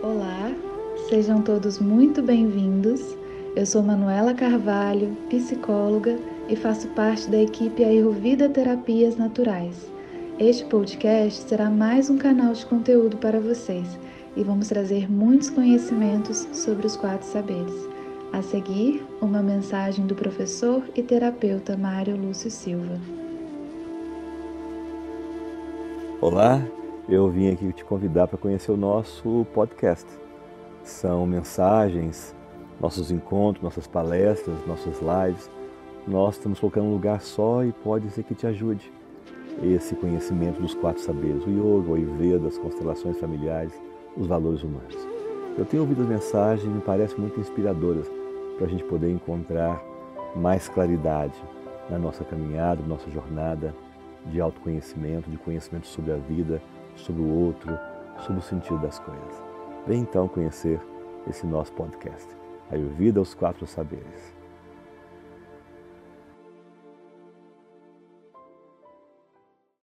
Olá, sejam todos muito bem-vindos. Eu sou Manuela Carvalho, psicóloga e faço parte da equipe Ayurveda Terapias Naturais. Este podcast será mais um canal de conteúdo para vocês e vamos trazer muitos conhecimentos sobre os quatro saberes. A seguir, uma mensagem do professor e terapeuta Mário Lúcio Silva. Olá, eu vim aqui te convidar para conhecer o nosso podcast. São mensagens, nossos encontros, nossas palestras, nossas lives. Nós estamos colocando um lugar só e pode ser que te ajude esse conhecimento dos quatro saberes, o yoga, o ayurveda, as constelações familiares, os valores humanos. Eu tenho ouvido as mensagens e me parecem muito inspiradoras para a gente poder encontrar mais claridade na nossa caminhada, na nossa jornada de autoconhecimento, de conhecimento sobre a vida, sobre o outro, sobre o sentido das coisas. Vem então conhecer esse nosso podcast, Ayurveda aos Quatro Saberes.